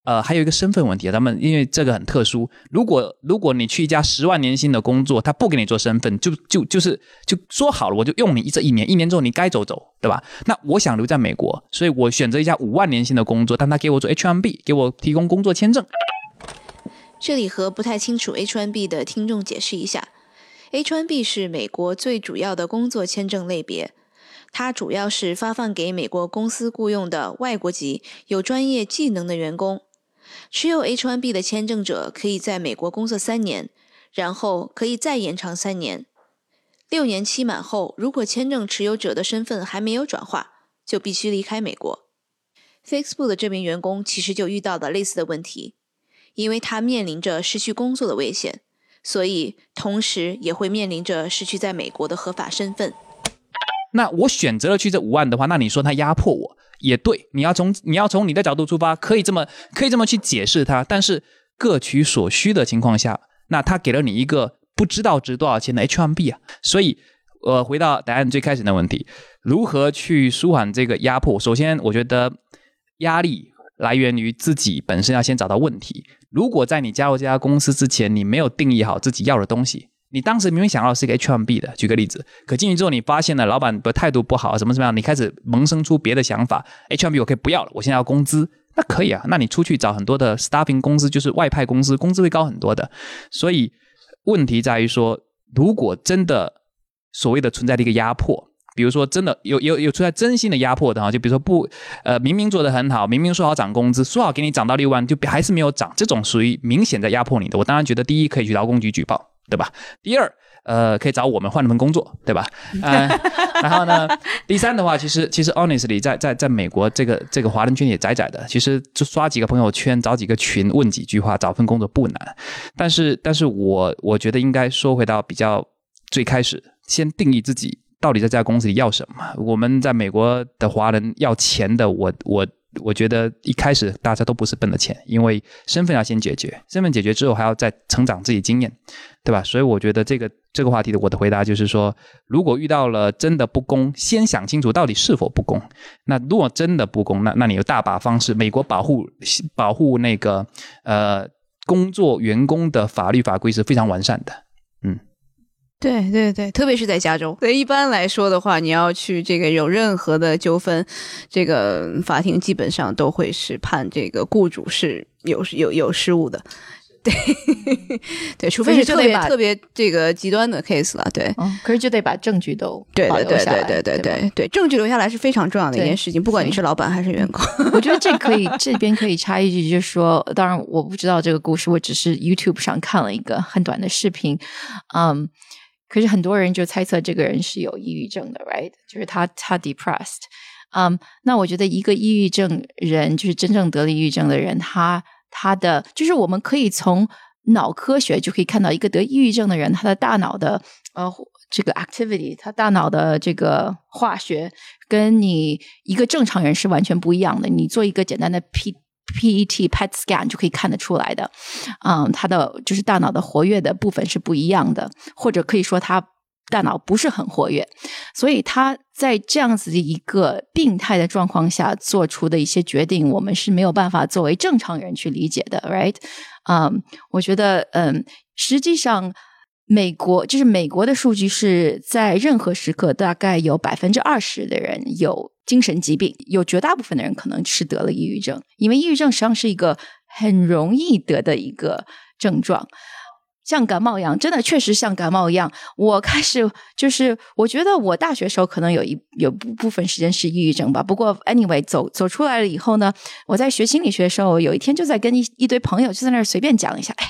呃，还有一个身份问题，咱们因为这个很特殊，如果如果你去一家十万年薪的工作，他不给你做身份，就就就是就说好了，我就用你这一年，一年之后你该走走，对吧？那我想留在美国，所以我选择一家五万年薪的工作，但他给我做 H1B，给我提供工作签证。这里和不太清楚 H1B 的听众解释一下，H1B 是美国最主要的工作签证类别，它主要是发放给美国公司雇佣的外国籍有专业技能的员工。持有 H1B 的签证者可以在美国工作三年，然后可以再延长三年。六年期满后，如果签证持有者的身份还没有转化，就必须离开美国。Facebook 的这名员工其实就遇到了类似的问题。因为他面临着失去工作的危险，所以同时也会面临着失去在美国的合法身份。那我选择了去这五万的话，那你说他压迫我也对，你要从你要从你的角度出发，可以这么可以这么去解释它。但是各取所需的情况下，那他给了你一个不知道值多少钱的 H1B 啊。所以，呃，回到答案最开始的问题，如何去舒缓这个压迫？首先，我觉得压力来源于自己本身要先找到问题。如果在你加入这家公司之前，你没有定义好自己要的东西，你当时明明想要是一个 H M B 的，举个例子，可进去之后你发现了老板的态度不好，什么什么样，你开始萌生出别的想法，H M B 我可以不要了，我现在要工资，那可以啊，那你出去找很多的 staffing 公司，就是外派公司，工资会高很多的。所以问题在于说，如果真的所谓的存在的一个压迫。比如说，真的有有有出来真心的压迫的哈，就比如说不，呃，明明做的很好，明明说好涨工资，说好给你涨到六万，就还是没有涨，这种属于明显在压迫你的。我当然觉得，第一可以去劳工局举报，对吧？第二，呃，可以找我们换一份工作，对吧？[LAUGHS] 呃，然后呢，第三的话，其实其实 honestly，在在在美国这个这个华人圈也窄窄的，其实就刷几个朋友圈，找几个群，问几句话，找份工作不难。但是，但是我我觉得应该说回到比较最开始，先定义自己到底在这家公司里要什么。我们在美国的华人要钱的，我我。我觉得一开始大家都不是奔着钱，因为身份要先解决，身份解决之后还要再成长自己经验，对吧？所以我觉得这个这个话题的我的回答就是说，如果遇到了真的不公，先想清楚到底是否不公。那如果真的不公，那那你有大把方式。美国保护保护那个呃工作员工的法律法规是非常完善的，嗯。对对对，特别是在加州。所以，一般来说的话，你要去这个有任何的纠纷，这个法庭基本上都会是判这个雇主是有有有失误的。对 [LAUGHS] 对，除非是特别特别这个极端的 case 了。对，可是就得把证据都对对对对对对对对，证据留下来是非常重要的一件事情，不管你是老板还是员工。我觉得这可以 [LAUGHS] 这边可以插一句，就是说，当然我不知道这个故事，我只是 YouTube 上看了一个很短的视频，嗯。可是很多人就猜测这个人是有抑郁症的，right？就是他他 depressed，嗯，那我觉得一个抑郁症人，就是真正得了抑郁症的人，他他的就是我们可以从脑科学就可以看到，一个得抑郁症的人，他的大脑的呃这个 activity，他大脑的这个化学跟你一个正常人是完全不一样的。你做一个简单的 P。PET PET scan 就可以看得出来的，嗯，他的就是大脑的活跃的部分是不一样的，或者可以说他大脑不是很活跃，所以他在这样子的一个病态的状况下做出的一些决定，我们是没有办法作为正常人去理解的，right？嗯，我觉得，嗯，实际上。美国就是美国的数据是在任何时刻，大概有百分之二十的人有精神疾病，有绝大部分的人可能是得了抑郁症，因为抑郁症实际上是一个很容易得的一个症状。像感冒一样，真的确实像感冒一样。我开始就是，我觉得我大学时候可能有一有部部分时间是抑郁症吧。不过 anyway，走走出来了以后呢，我在学心理学的时候，有一天就在跟一一堆朋友就在那儿随便讲一下。哎，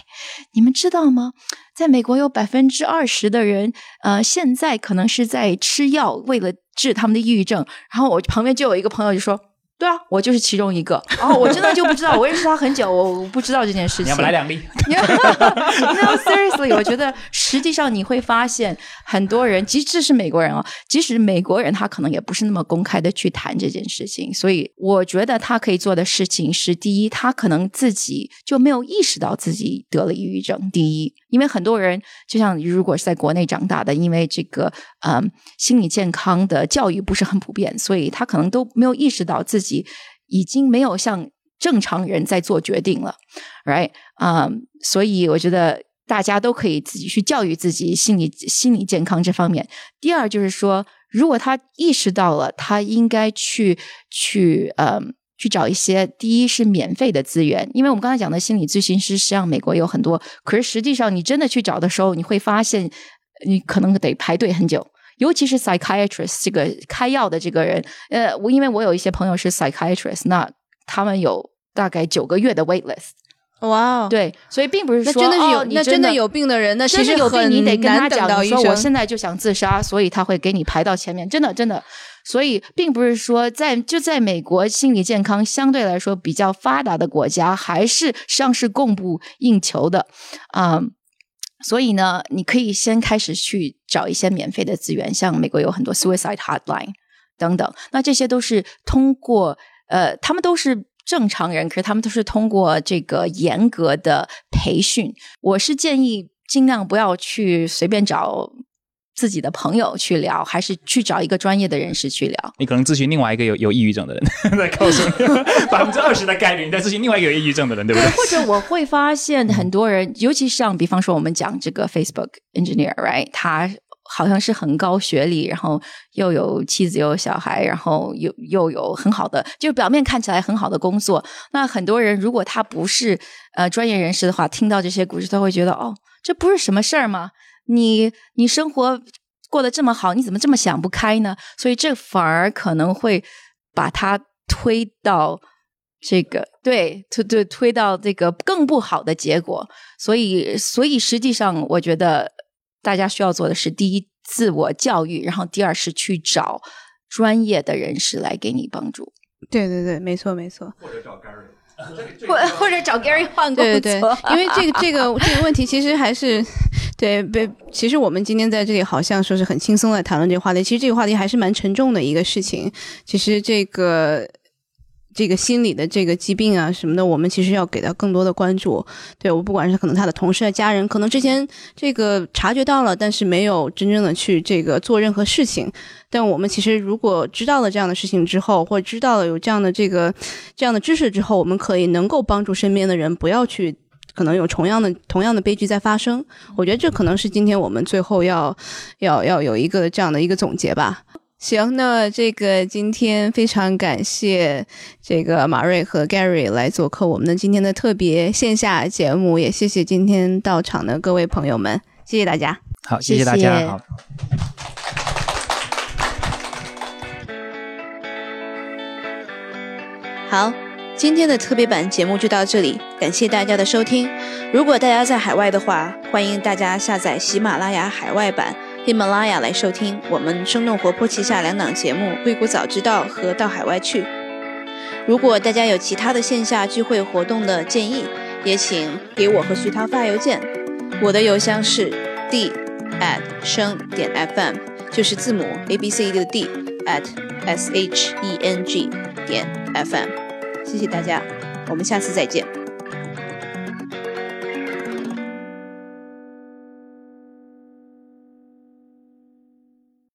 你们知道吗？在美国有百分之二十的人，呃，现在可能是在吃药，为了治他们的抑郁症。然后我旁边就有一个朋友就说。对啊，我就是其中一个。哦，我真的就不知道，我认识他很久，我不知道这件事情。你要不来两粒？[LAUGHS] No seriously，我觉得实际上你会发现，很多人，即使是美国人哦，即使美国人，他可能也不是那么公开的去谈这件事情。所以，我觉得他可以做的事情是：第一，他可能自己就没有意识到自己得了抑郁症。第一，因为很多人，就像如果是在国内长大的，因为这个嗯心理健康的教育不是很普遍，所以他可能都没有意识到自己。己已经没有像正常人在做决定了，right？啊，所以我觉得大家都可以自己去教育自己心理心理健康这方面。第二就是说，如果他意识到了，他应该去去呃去找一些第一是免费的资源，因为我们刚才讲的心理咨询师，实际上美国有很多，可是实际上你真的去找的时候，你会发现你可能得排队很久。尤其是 psychiatrist 这个开药的这个人，呃，我因为我有一些朋友是 psychiatrist，那他们有大概九个月的 wait list。哇，对，所以并不是说真的是有，那真的有病的人，那其实有病你得跟他讲说我现在就想自杀，所以他会给你排到前面，真的真的。所以并不是说在就在美国心理健康相对来说比较发达的国家，还是上是供不应求的，啊。所以呢，你可以先开始去找一些免费的资源，像美国有很多 suicide hotline 等等。那这些都是通过呃，他们都是正常人，可是他们都是通过这个严格的培训。我是建议尽量不要去随便找。自己的朋友去聊，还是去找一个专业的人士去聊？你可能咨询另外一个有有抑郁症的人，[LAUGHS] 在告诉你百分之二十的概率你在咨询另外一个有抑郁症的人，对不对？或者我会发现很多人，尤其像比方说我们讲这个 Facebook engineer，right？他好像是很高学历，然后又有妻子又有小孩，然后又又有很好的，就表面看起来很好的工作。那很多人如果他不是呃专业人士的话，听到这些故事，他会觉得哦，这不是什么事儿吗？你你生活过得这么好，你怎么这么想不开呢？所以这反而可能会把他推到这个对推对推到这个更不好的结果。所以所以实际上，我觉得大家需要做的是：第一，自我教育；然后第二是去找专业的人士来给你帮助。对对对，没错没错。或者找 Gary。或或者找 Gary 换工作，对对，因为这个这个这个问题其实还是对被，其实我们今天在这里好像说是很轻松的谈论这个话题，其实这个话题还是蛮沉重的一个事情。其实这个。这个心理的这个疾病啊什么的，我们其实要给到更多的关注。对我不管是可能他的同事啊、家人，可能之前这个察觉到了，但是没有真正的去这个做任何事情。但我们其实如果知道了这样的事情之后，或者知道了有这样的这个这样的知识之后，我们可以能够帮助身边的人，不要去可能有同样的同样的悲剧在发生。我觉得这可能是今天我们最后要要要有一个这样的一个总结吧。行，那这个今天非常感谢这个马瑞和 Gary 来做客我们的今天的特别线下节目，也谢谢今天到场的各位朋友们，谢谢大家。好，谢谢大家。好，好，今天的特别版节目就到这里，感谢大家的收听。如果大家在海外的话，欢迎大家下载喜马拉雅海外版。喜马拉雅来收听我们生动活泼旗下两档节目《硅谷早知道》和《到海外去》。如果大家有其他的线下聚会活动的建议，也请给我和徐涛发邮件。我的邮箱是 d at 声点 fm，就是字母 a b c d 的 d at s h e n g 点 fm。谢谢大家，我们下次再见。